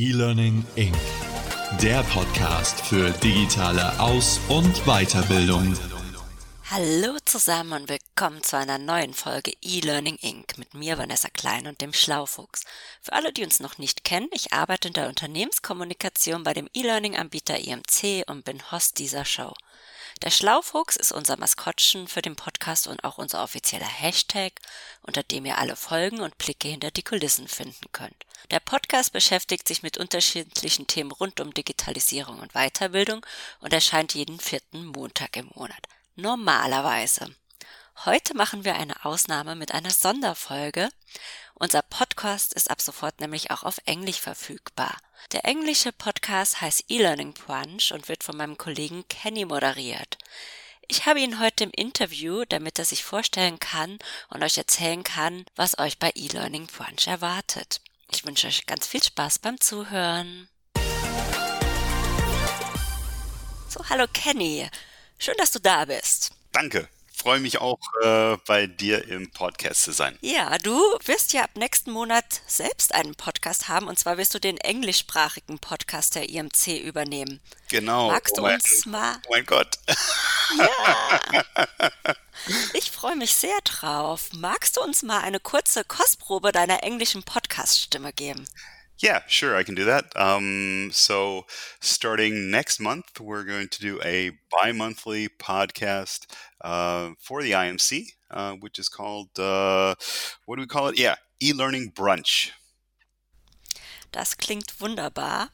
E-Learning Inc. Der Podcast für digitale Aus- und Weiterbildung. Hallo zusammen und willkommen zu einer neuen Folge E-Learning Inc. mit mir Vanessa Klein und dem Schlaufuchs. Für alle, die uns noch nicht kennen, ich arbeite in der Unternehmenskommunikation bei dem E-Learning-Anbieter IMC und bin Host dieser Show. Der Schlaufuchs ist unser Maskottchen für den Podcast und auch unser offizieller Hashtag, unter dem ihr alle Folgen und Blicke hinter die Kulissen finden könnt. Der Podcast beschäftigt sich mit unterschiedlichen Themen rund um Digitalisierung und Weiterbildung und erscheint jeden vierten Montag im Monat. Normalerweise. Heute machen wir eine Ausnahme mit einer Sonderfolge. Unser Podcast ist ab sofort nämlich auch auf Englisch verfügbar. Der englische Podcast heißt E-Learning Brunch und wird von meinem Kollegen Kenny moderiert. Ich habe ihn heute im Interview, damit er sich vorstellen kann und euch erzählen kann, was euch bei E-Learning Brunch erwartet. Ich wünsche euch ganz viel Spaß beim Zuhören. So, hallo Kenny. Schön, dass du da bist. Danke freue mich auch, äh, bei dir im Podcast zu sein. Ja, du wirst ja ab nächsten Monat selbst einen Podcast haben und zwar wirst du den englischsprachigen Podcast der IMC übernehmen. Genau. Magst du oh mein, uns mal? Oh mein Gott. Ja. Ich freue mich sehr drauf. Magst du uns mal eine kurze Kostprobe deiner englischen Podcast-Stimme geben? Yeah, sure, I can do that. Um, so, starting next month, we're going to do a bi monthly podcast uh, for the IMC, uh, which is called, uh, what do we call it? Yeah, e learning brunch. Das klingt wunderbar.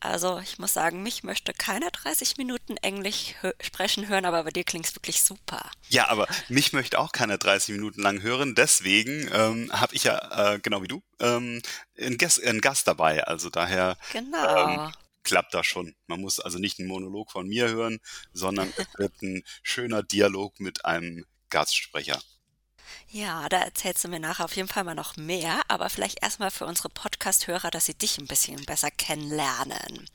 Also ich muss sagen, mich möchte keiner 30 Minuten Englisch hö sprechen hören, aber bei dir klingt es wirklich super. Ja, aber mich möchte auch keiner 30 Minuten lang hören. Deswegen ähm, habe ich ja, äh, genau wie du, ähm, einen, Gast, einen Gast dabei. Also daher Genau. ähm, klappt das schon. Man muss also nicht einen Monolog von mir hören, sondern es wird ein schöner Dialog mit einem Gastsprecher. Ja, da erzählst du mir nachher auf jeden Fall mal noch mehr, aber vielleicht erstmal für unsere Podcast-Hörer, dass sie dich ein bisschen besser kennenlernen.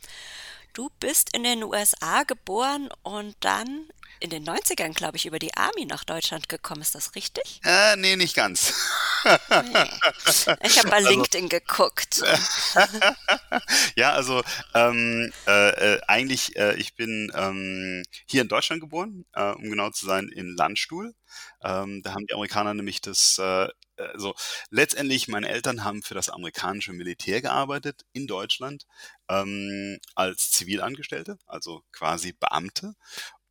Du bist in den USA geboren und dann in den 90ern, glaube ich, über die Army nach Deutschland gekommen. Ist das richtig? Äh, nee, nicht ganz. Nee. Ich habe bei Also- LinkedIn geguckt. ja, also ähm, äh, äh, eigentlich, äh, ich bin ähm, hier in Deutschland geboren, äh, um genau zu sein, in Landstuhl. Ähm, da haben die Amerikaner nämlich das, äh, also letztendlich, meine Eltern haben für das amerikanische Militär gearbeitet in Deutschland ähm, als Zivilangestellte, also quasi Beamte.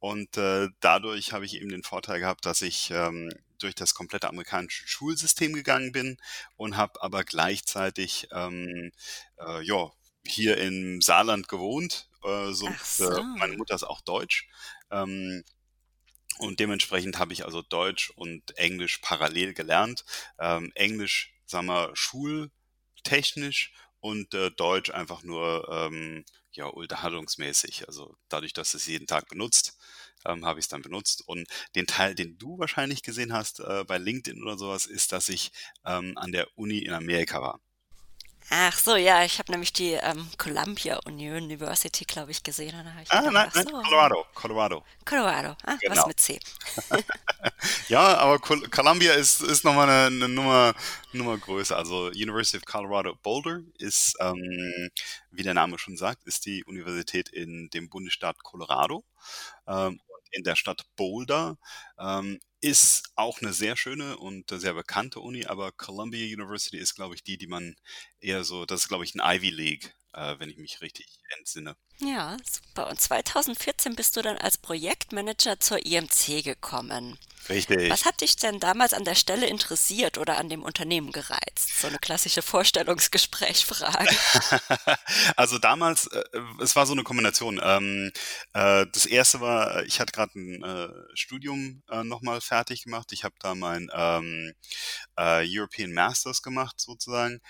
Und äh, dadurch habe ich eben den Vorteil gehabt, dass ich ähm, durch das komplette amerikanische Schulsystem gegangen bin und habe aber gleichzeitig ähm, äh, ja, hier im Saarland gewohnt. Äh, so, Ach so. äh, meine Mutter ist auch Deutsch. Ähm, und dementsprechend habe ich also Deutsch und Englisch parallel gelernt. Ähm, Englisch, sagen wir, schultechnisch und äh, Deutsch einfach nur ähm, ja, unterhaltungsmäßig. Also dadurch, dass es jeden Tag benutzt, ähm, habe ich es dann benutzt. Und den Teil, den du wahrscheinlich gesehen hast äh, bei LinkedIn oder sowas, ist, dass ich ähm, an der Uni in Amerika war. Ach so, ja, ich habe nämlich die ähm, Columbia University, glaube ich, gesehen. Ich Ah, gedacht, nein, nein, so, Colorado, Colorado. Colorado. Ah, was Genau. mit C. Ja, aber Col Columbia ist, ist nochmal eine, eine Nummer, Nummer größer. Also University of Colorado Boulder ist, ähm, wie der Name schon sagt, ist die Universität in dem Bundesstaat Colorado. Ähm, und in der Stadt Boulder ähm, ist auch eine sehr schöne und sehr bekannte Uni, aber Columbia University ist, glaube ich, die, die man eher so, das ist, glaube ich, ein Ivy League, äh, wenn ich mich richtig entsinne. Ja, super. Und 2014 bist du dann als Projektmanager zur IMC gekommen. Richtig. Was hat dich denn damals an der Stelle interessiert oder an dem Unternehmen gereizt? So eine klassische Vorstellungsgesprächsfrage. Also damals, äh, es war so eine Kombination. Ähm, äh, das erste war, ich hatte gerade ein äh, Studium äh, nochmal fertig gemacht. Ich habe da mein ähm, äh, European Masters gemacht sozusagen,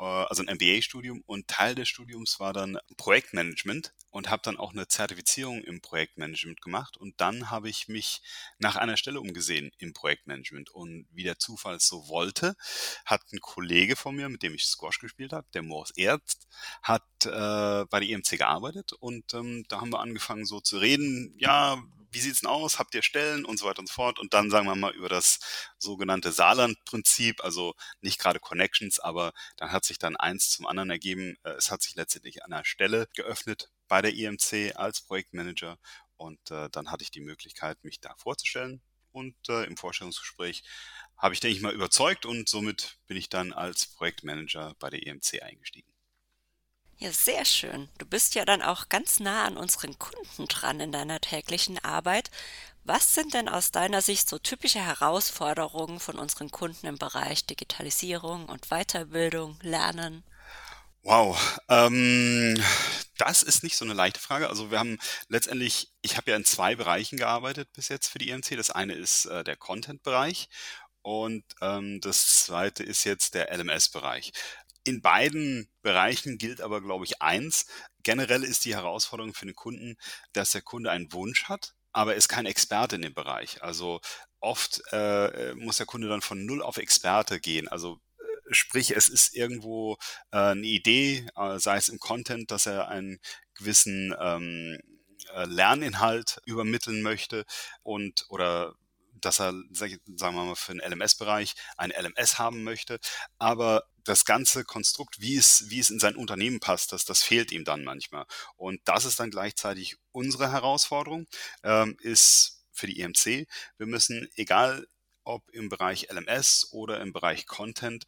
also ein MBA-Studium. Und Teil des Studiums war dann Projektmanagement und habe dann auch eine Zertifizierung im Projektmanagement gemacht. Und dann habe ich mich nach einer Stelle umgesehen im Projektmanagement. Und wie der Zufall es so wollte, hat ein Kollege von mir, mit dem ich Squash gespielt habe, der Morris Ernst, hat äh, bei der IMC gearbeitet und ähm, da haben wir angefangen so zu reden, ja, wie sieht's denn aus? Habt ihr Stellen und so weiter und so fort? Und dann sagen wir mal über das sogenannte Saarland-Prinzip, also nicht gerade Connections, aber dann hat sich dann eins zum anderen ergeben. Äh, es hat sich letztendlich an einer Stelle geöffnet bei der IMC als Projektmanager und äh, dann hatte ich die Möglichkeit, mich da vorzustellen und äh, im Vorstellungsgespräch habe ich, denke ich mal, überzeugt und somit bin ich dann als Projektmanager bei der EMC eingestiegen. Ja, sehr schön. Du bist ja dann auch ganz nah an unseren Kunden dran in deiner täglichen Arbeit. Was sind denn aus deiner Sicht so typische Herausforderungen von unseren Kunden im Bereich Digitalisierung und Weiterbildung, Lernen? Wow, ähm, das ist nicht so eine leichte Frage. Also wir haben letztendlich, ich habe ja in zwei Bereichen gearbeitet bis jetzt für die EMC. Das eine ist äh, der Content-Bereich und ähm, das zweite ist jetzt der LMS-Bereich. In beiden Bereichen gilt aber, glaube ich, eins. Generell ist die Herausforderung für den Kunden, dass der Kunde einen Wunsch hat, aber ist kein Experte in dem Bereich. Also oft äh, muss der Kunde dann von null auf Experte gehen. Also äh, sprich, es ist irgendwo äh, eine Idee, äh, sei es im Content, dass er einen gewissen ähm, äh, Lerninhalt übermitteln möchte und oder dass er, sagen wir mal, für den LMS-Bereich ein LMS haben möchte. Aber das ganze Konstrukt, wie es, wie es in sein Unternehmen passt, das, das fehlt ihm dann manchmal. Und das ist dann gleichzeitig unsere Herausforderung, ähm, ist für die EMC. Wir müssen, egal ob im Bereich LMS oder im Bereich Content,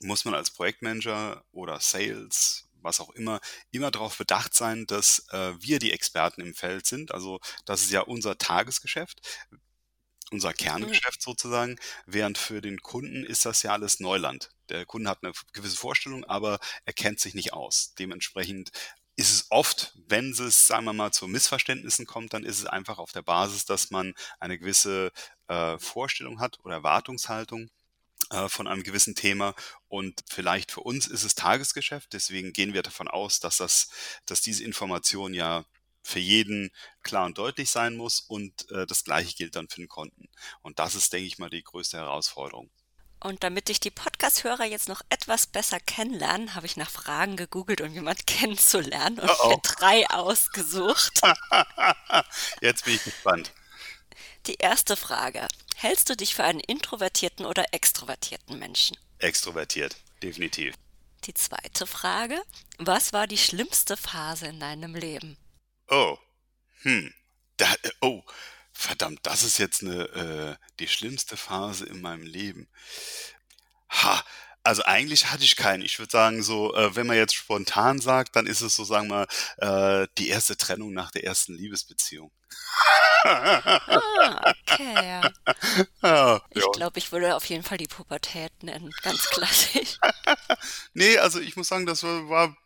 muss man als Projektmanager oder Sales, was auch immer, immer darauf bedacht sein, dass äh, wir die Experten im Feld sind. Also das ist ja unser Tagesgeschäft unser Kerngeschäft sozusagen, während für den Kunden ist das ja alles Neuland. Der Kunde hat eine gewisse Vorstellung, aber er kennt sich nicht aus. Dementsprechend ist es oft, wenn es, sagen wir mal, zu Missverständnissen kommt, dann ist es einfach auf der Basis, dass man eine gewisse äh, Vorstellung hat oder Erwartungshaltung äh, von einem gewissen Thema und vielleicht für uns ist es Tagesgeschäft, deswegen gehen wir davon aus, dass das, dass diese Information ja für jeden klar und deutlich sein muss und äh, das gleiche gilt dann für den Konten. Und das ist, denke ich mal, die größte Herausforderung. Und damit ich die Podcast-Hörer jetzt noch etwas besser kennenlernen, habe ich nach Fragen gegoogelt, um jemanden kennenzulernen und oh oh. drei ausgesucht. jetzt bin ich gespannt. Die erste Frage. Hältst du dich für einen introvertierten oder extrovertierten Menschen? Extrovertiert, definitiv. Die zweite Frage. Was war die schlimmste Phase in deinem Leben? Oh, hm, da, oh, verdammt, das ist jetzt eine, äh, die schlimmste Phase in meinem Leben. Ha, also eigentlich hatte ich keinen. Ich würde sagen, so, äh, wenn man jetzt spontan sagt, dann ist es so, sagen wir, äh, die erste Trennung nach der ersten Liebesbeziehung. ah, okay. Ja, ich glaube, ich würde auf jeden Fall die Pubertät nennen, ganz klassisch. nee, also ich muss sagen, das war war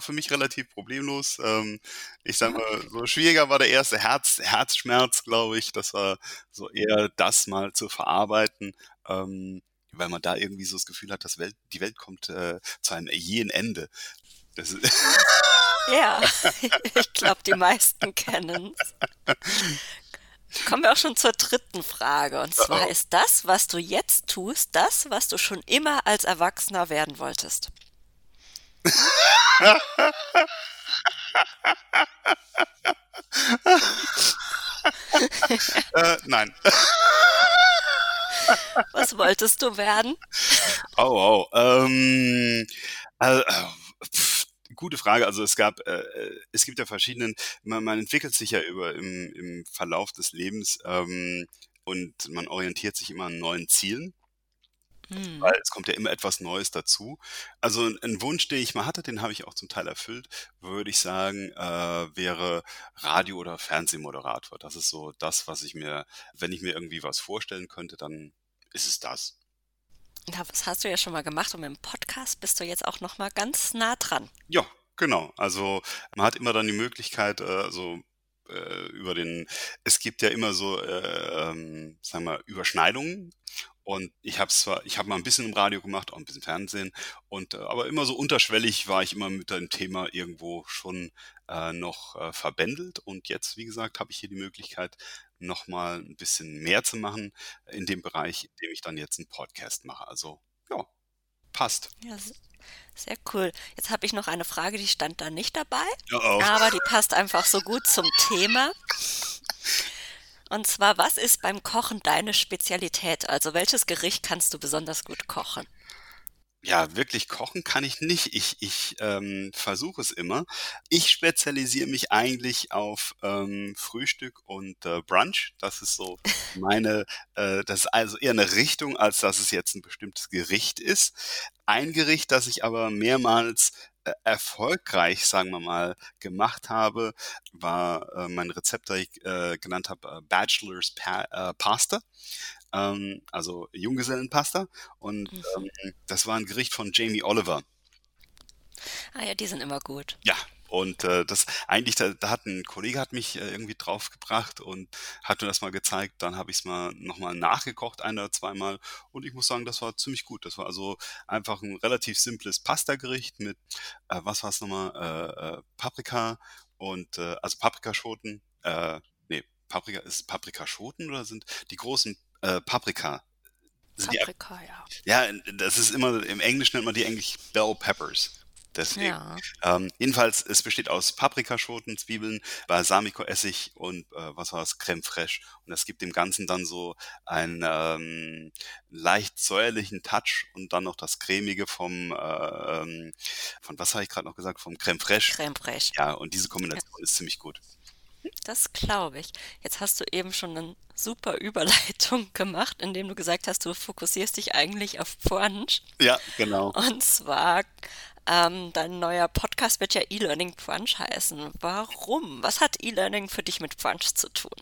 für mich relativ problemlos. Ähm, ich sag mal, so schwieriger war der erste Herz, Herzschmerz, glaube ich. Das war so eher das mal zu verarbeiten, ähm, weil man da irgendwie so das Gefühl hat, dass Welt, die Welt kommt äh, zu einem jähen Ende. Das ja, ich glaube, die meisten kennen es. Kommen wir auch schon zur dritten Frage. Und zwar oh. ist das, was du jetzt tust, das, was du schon immer als Erwachsener werden wolltest äh, nein. Was wolltest du werden? Oh, oh. Ähm, äh, pf, gute Frage. Also es gab, äh, es gibt ja verschiedenen, man, man, entwickelt sich ja über im, im Verlauf des Lebens ähm, und man orientiert sich immer an neuen Zielen. Mhm. Weil es kommt ja immer etwas Neues dazu. Also ein Wunsch, den ich mal hatte, den habe ich auch zum Teil erfüllt, würde ich sagen, äh, wäre Radio- oder Fernsehmoderator. Das ist so das, was ich mir, wenn ich mir irgendwie was vorstellen könnte, dann ist es das. Ja, das hast du ja schon mal gemacht und mit dem Podcast bist du jetzt auch noch mal ganz nah dran. Ja, genau. Also man hat immer dann die Möglichkeit, äh, also äh, über den, es gibt ja immer so, äh, ähm, sagen wir, Überschneidungen und ich habe zwar, ich habe mal ein bisschen im Radio gemacht, auch ein bisschen Fernsehen, und äh, aber immer so unterschwellig war ich immer mit dem Thema irgendwo schon äh, noch äh, verbändelt. Und jetzt, wie gesagt, habe ich hier die Möglichkeit, nochmal ein bisschen mehr zu machen in dem Bereich, in dem ich dann jetzt einen Podcast mache. Also ja, passt. Ja, sehr cool. Jetzt habe ich noch eine Frage, die stand da nicht dabei, oh oh. aber die passt einfach so gut zum Thema. Und zwar, was ist beim Kochen deine Spezialität? Also welches Gericht kannst du besonders gut kochen? Ja, wirklich kochen kann ich nicht. Ich ich, ähm, versuche es immer. Ich spezialisiere mich eigentlich auf, ähm, Frühstück und, äh, Brunch. Das ist so meine äh, das ist also eher eine Richtung, als dass es jetzt ein bestimmtes Gericht ist. Ein Gericht, das ich aber mehrmals, erfolgreich, sagen wir mal, gemacht habe, war, äh, mein Rezept, das ich, äh, genannt habe, äh, Bachelor's Pa äh, Pasta ähm, also Junggesellenpasta. Und Mhm. ähm, das war ein Gericht von Jamie Oliver. Ah ja, die sind immer gut. Ja, und äh, das eigentlich, da, da hat ein Kollege hat mich äh, irgendwie draufgebracht und hat mir das mal gezeigt. Dann habe ich es mal nochmal nachgekocht, ein oder zweimal. Und ich muss sagen, das war ziemlich gut. Das war also einfach ein relativ simples Pasta-Gericht mit, äh, was war es nochmal, äh, äh, Paprika und, äh, also Paprikaschoten. Nee, Paprika, ist Paprikaschoten oder sind die großen Paprika? Sind die, Paprika, ja. ja, das ist immer, im Englischen nennt man die eigentlich Bell Peppers. Deswegen. Ja. Ähm, jedenfalls, es besteht aus Paprikaschoten, Zwiebeln, Balsamico-Essig und äh, was war das? Creme fraiche. Und das gibt dem Ganzen dann so einen ähm, leicht säuerlichen Touch und dann noch das cremige vom, äh, ähm, von was habe ich gerade noch gesagt? Vom Creme fraiche. Creme fraiche. Ja, und diese Kombination ist ziemlich gut. Das glaube ich. Jetzt hast du eben schon eine super Überleitung gemacht, indem du gesagt hast, du fokussierst dich eigentlich auf Brunch. Ja, genau. Und zwar, ähm, dein neuer Podcast wird ja E-Learning Brunch heißen. Warum? Was hat E-Learning für dich mit Brunch zu tun?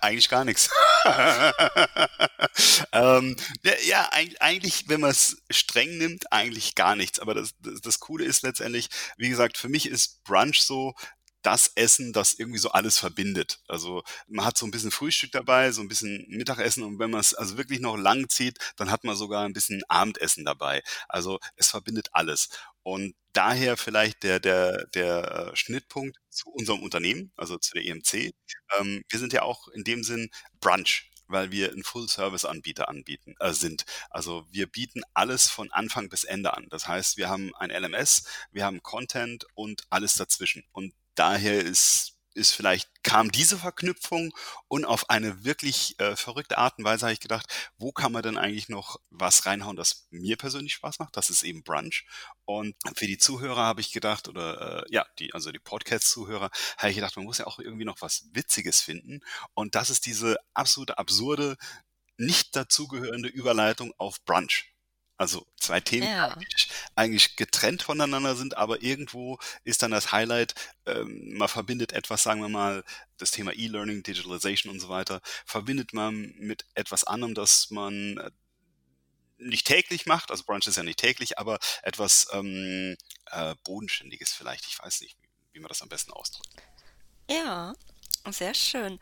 eigentlich gar nichts. ähm, ja, eigentlich, wenn man es streng nimmt, eigentlich gar nichts. Aber das, das, das Coole ist letztendlich, wie gesagt, für mich ist Brunch so das Essen, das irgendwie so alles verbindet. Also man hat so ein bisschen Frühstück dabei, so ein bisschen Mittagessen und wenn man es also wirklich noch lang zieht, dann hat man sogar ein bisschen Abendessen dabei. Also es verbindet alles. Und daher vielleicht der, der, der äh, Schnittpunkt zu unserem Unternehmen, also zu der EMC. Ähm, wir sind ja auch in dem Sinn Brunch weil wir ein Full-Service-Anbieter anbieten äh, sind. Also wir bieten alles von Anfang bis Ende an. Das heißt, wir haben ein LMS, wir haben Content und alles dazwischen. Und daher ist ist vielleicht kam diese Verknüpfung und auf eine wirklich äh, verrückte Art und Weise habe ich gedacht, wo kann man denn eigentlich noch was reinhauen, das mir persönlich Spaß macht? Das ist eben Brunch. Und für die Zuhörer habe ich gedacht, oder äh, ja, die, also die Podcast-Zuhörer, habe ich gedacht, man muss ja auch irgendwie noch was Witziges finden. Und das ist diese absolute absurde, nicht dazugehörende Überleitung auf Brunch. Also zwei Themen, die Ja. eigentlich, eigentlich getrennt voneinander sind, aber irgendwo ist dann das Highlight, ähm, man verbindet etwas, sagen wir mal, das Thema E-Learning, Digitalization und so weiter, verbindet man mit etwas anderem, das man äh, nicht täglich macht, also Brunch ist ja nicht täglich, aber etwas ähm, äh, Bodenständiges vielleicht. Ich weiß nicht, wie man das am besten ausdrückt. Ja, sehr schön.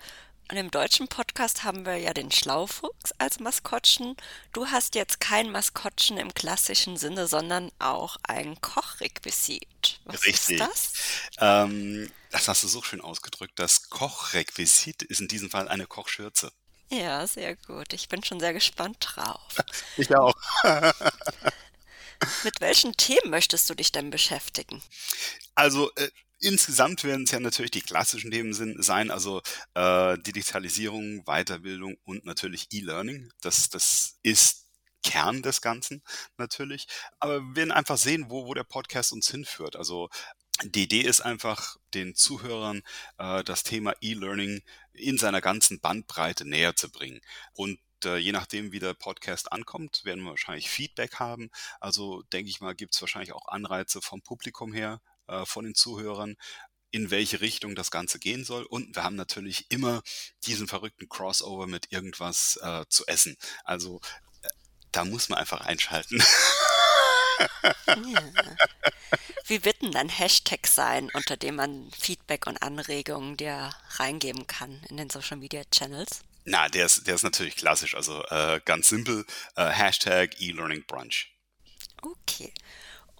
Und im deutschen Podcast haben wir ja den Schlaufuchs als Maskottchen. Du hast jetzt kein Maskottchen im klassischen Sinne, sondern auch ein Kochrequisit. Was ist Richtig. das? Ähm, das hast du so schön ausgedrückt. Das Kochrequisit ist in diesem Fall eine Kochschürze. Ja, sehr gut. Ich bin schon sehr gespannt drauf. Ich auch. Mit welchen Themen möchtest du dich denn beschäftigen? Also äh, insgesamt werden es ja natürlich die klassischen Themen sein, also äh, Digitalisierung, Weiterbildung und natürlich E-Learning. Das, das ist Kern des Ganzen natürlich. Aber wir werden einfach sehen, wo, wo der Podcast uns hinführt. Also die Idee ist einfach, den Zuhörern äh, das Thema E-Learning in seiner ganzen Bandbreite näher zu bringen. Und äh, je nachdem, wie der Podcast ankommt, werden wir wahrscheinlich Feedback haben. Also denke ich mal, gibt es wahrscheinlich auch Anreize vom Publikum her, äh, von den Zuhörern, in welche Richtung das Ganze gehen soll. Und wir haben natürlich immer diesen verrückten Crossover mit irgendwas äh, zu essen. Also äh, da muss man einfach einschalten. Ja. Wie wird denn dein Hashtag sein, unter dem man Feedback und Anregungen dir reingeben kann in den Social Media Channels? Na, der ist, der ist natürlich klassisch. Also äh, ganz simpel, äh, Hashtag E-Learning Brunch. Okay.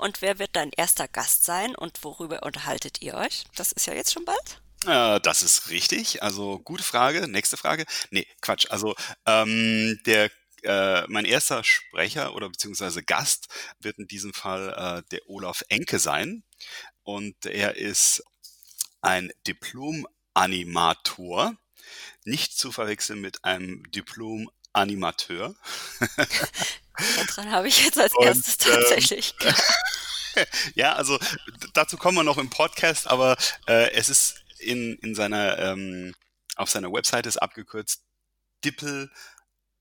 Und wer wird dein erster Gast sein und worüber unterhaltet ihr euch? Das ist ja jetzt schon bald. Äh, das ist richtig. Also gute Frage. Nächste Frage. Nee, Quatsch. Also ähm, der äh, mein erster Sprecher oder beziehungsweise Gast wird in diesem Fall äh, der Olaf Enke sein. Und er ist ein Diplom-Animator Nicht zu verwechseln mit einem Diplom-Animateur. Daran habe ich jetzt als Und, erstes ähm, tatsächlich ähm, ja, also dazu kommen wir noch im Podcast, aber äh, es ist in, in seiner, ähm, auf seiner Webseite ist abgekürzt Dippel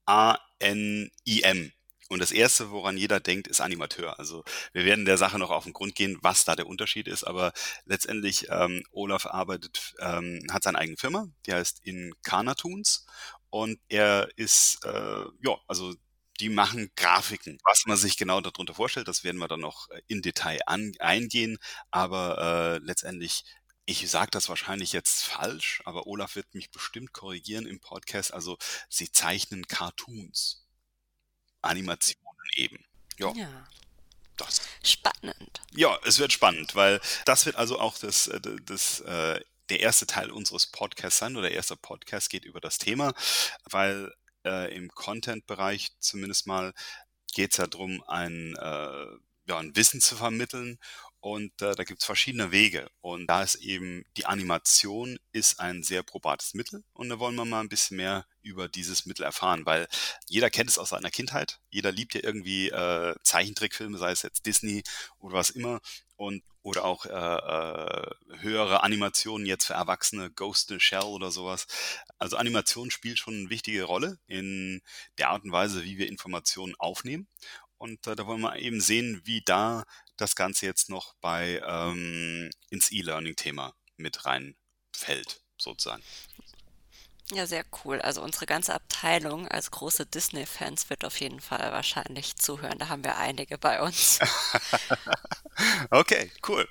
A-N-I-M. Und das erste, woran jeder denkt, ist Animateur. Also wir werden der Sache noch auf den Grund gehen, was da der Unterschied ist. Aber letztendlich, ähm, Olaf arbeitet, ähm, hat seine eigene Firma, die heißt Incarnatoons. Und er ist, äh, ja, also die machen Grafiken. Was man sich genau darunter vorstellt, das werden wir dann noch äh, in Detail an, eingehen. Aber äh, letztendlich ich sage das wahrscheinlich jetzt falsch, aber Olaf wird mich bestimmt korrigieren im Podcast. Also sie zeichnen Cartoons. Animationen eben. Ja. ja. Das. Spannend. Ja, es wird spannend, weil das wird also auch das, äh, das, äh, der erste Teil unseres Podcasts sein oder der erste Podcast geht über das Thema, weil äh, im Content-Bereich zumindest mal geht es ja darum, ein, äh, ja, ein Wissen zu vermitteln und äh, da gibt es verschiedene Wege. Und da ist eben die Animation ist ein sehr probates Mittel. Und da wollen wir mal ein bisschen mehr über dieses Mittel erfahren, weil jeder kennt es aus seiner Kindheit. Jeder liebt ja irgendwie äh, Zeichentrickfilme, sei es jetzt Disney oder was immer. Und oder auch äh, äh, höhere Animationen jetzt für Erwachsene, Ghost in Shell oder sowas. Also Animation spielt schon eine wichtige Rolle in der Art und Weise, wie wir Informationen aufnehmen. Und äh, da wollen wir eben sehen, wie da das Ganze jetzt noch bei ähm, ins E-Learning-Thema mit reinfällt, sozusagen. Ja, sehr cool. Also unsere ganze Abteilung als große Disney-Fans wird auf jeden Fall wahrscheinlich zuhören. Da haben wir einige bei uns. okay, cool.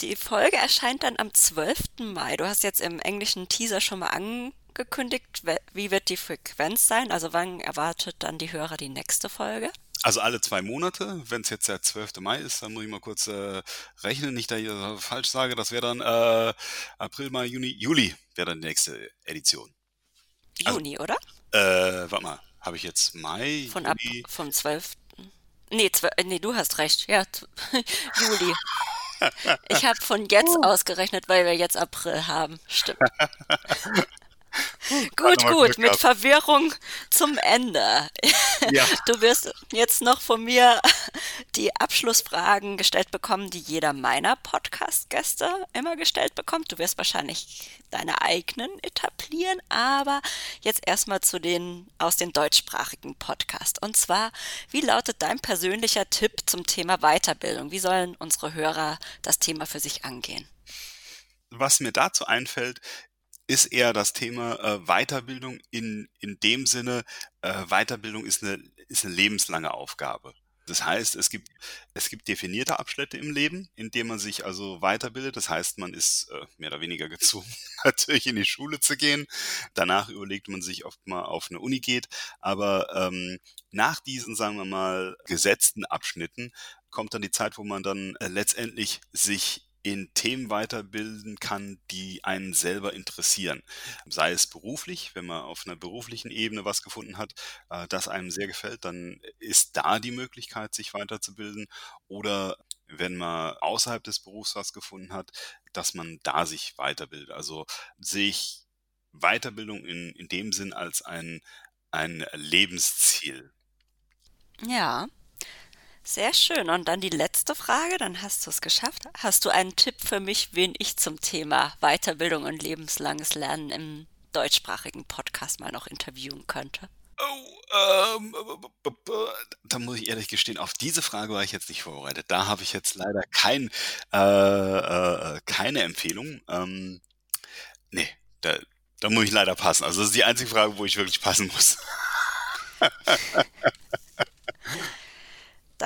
Die Folge erscheint dann am 12. Mai. Du hast jetzt im englischen Teaser schon mal angekündigt, wie wird die Frequenz sein? Also wann erwartet dann die Hörer die nächste Folge? Also alle zwei Monate. Wenn es jetzt der 12. Mai ist, dann muss ich mal kurz äh, rechnen, nicht, dass ich das falsch sage. Das wäre dann äh, April, Mai, Juni, Juli wäre dann die nächste Edition. Juni, also, oder? Äh, warte mal, habe ich jetzt Mai? Von ab, vom 12. Nee, 12, nee, du hast recht. Ja, Juli. Ich habe von jetzt oh. ausgerechnet, weil wir jetzt April haben. Stimmt. gut, gut, mit Verwirrung zum Ende. Ja. Du wirst jetzt noch von mir die Abschlussfragen gestellt bekommen, die jeder meiner Podcast-Gäste immer gestellt bekommt. Du wirst wahrscheinlich deine eigenen etablieren, aber jetzt erstmal zu den aus den deutschsprachigen Podcast. Und zwar, wie lautet dein persönlicher Tipp zum Thema Weiterbildung? Wie sollen unsere Hörer das Thema für sich angehen? Was mir dazu einfällt, ist eher das Thema äh, Weiterbildung in, in dem Sinne, äh, Weiterbildung ist eine, ist eine lebenslange Aufgabe. Das heißt, es gibt, es gibt definierte Abschnitte im Leben, in denen man sich also weiterbildet. Das heißt, man ist äh, mehr oder weniger gezwungen, natürlich in die Schule zu gehen. Danach überlegt man sich, ob man auf eine Uni geht. Aber ähm, nach diesen, sagen wir mal, gesetzten Abschnitten kommt dann die Zeit, wo man dann äh, letztendlich sich in Themen weiterbilden kann, die einen selber interessieren. Sei es beruflich, wenn man auf einer beruflichen Ebene was gefunden hat, äh, das einem sehr gefällt, dann ist da die Möglichkeit, sich weiterzubilden. Oder wenn man außerhalb des Berufs was gefunden hat, dass man da sich weiterbildet. Also sehe ich Weiterbildung in, in dem Sinn als ein, ein Lebensziel. Ja, sehr schön. Und dann die letzte Frage, dann hast du es geschafft. Hast du einen Tipp für mich, wen ich zum Thema Weiterbildung und lebenslanges Lernen im deutschsprachigen Podcast mal noch interviewen könnte? Oh, ähm, da muss ich ehrlich gestehen, auf diese Frage war ich jetzt nicht vorbereitet. Da habe ich jetzt leider kein, äh, äh, keine Empfehlung. Ähm, nee, da, da muss ich leider passen. Also das ist die einzige Frage, wo ich wirklich passen muss.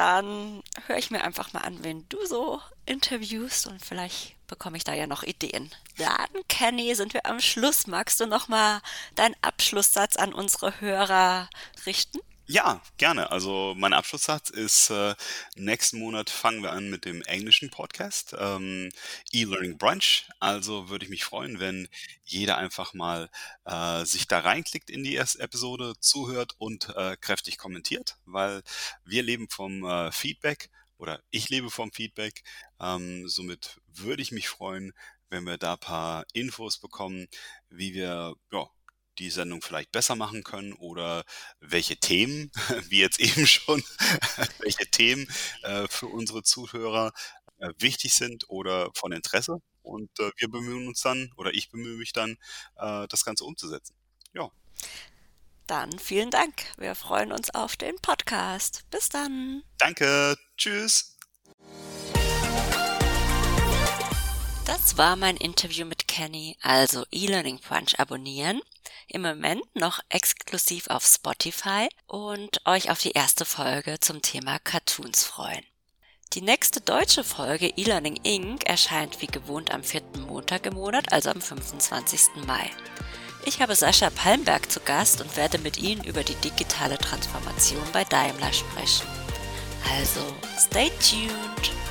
dann höre ich mir einfach mal an, wen du so interviewst und vielleicht bekomme ich da ja noch Ideen. Dann, Kenny, sind wir am Schluss. Magst du noch mal deinen Abschlusssatz an unsere Hörer richten? Ja, gerne. Also mein Abschlusssatz ist, äh, nächsten Monat fangen wir an mit dem englischen Podcast, ähm, E-Learning Brunch. Also würde ich mich freuen, wenn jeder einfach mal äh, sich da reinklickt in die erste Episode, zuhört und äh, kräftig kommentiert, weil wir leben vom äh, Feedback oder ich lebe vom Feedback. Ähm, somit würde ich mich freuen, wenn wir da paar Infos bekommen, wie wir ja, die Sendung vielleicht besser machen können oder welche Themen, wie jetzt eben schon, welche Themen äh, für unsere Zuhörer äh, wichtig sind oder von Interesse. Und äh, wir bemühen uns dann, oder ich bemühe mich dann, das Ganze umzusetzen. Ja. Dann vielen Dank. Wir freuen uns auf den Podcast. Bis dann. Danke. Tschüss. Das war mein Interview mit Kenny, also E-Learning Punch abonnieren. Im Moment noch exklusiv auf Spotify und euch auf die erste Folge zum Thema Cartoons freuen. Die nächste deutsche Folge E-Learning Inc. erscheint wie gewohnt am vierten Montag im Monat, also am 25. Mai. Ich habe Sascha Palmberg zu Gast und werde mit Ihnen über die digitale Transformation bei Daimler sprechen. Also, stay tuned!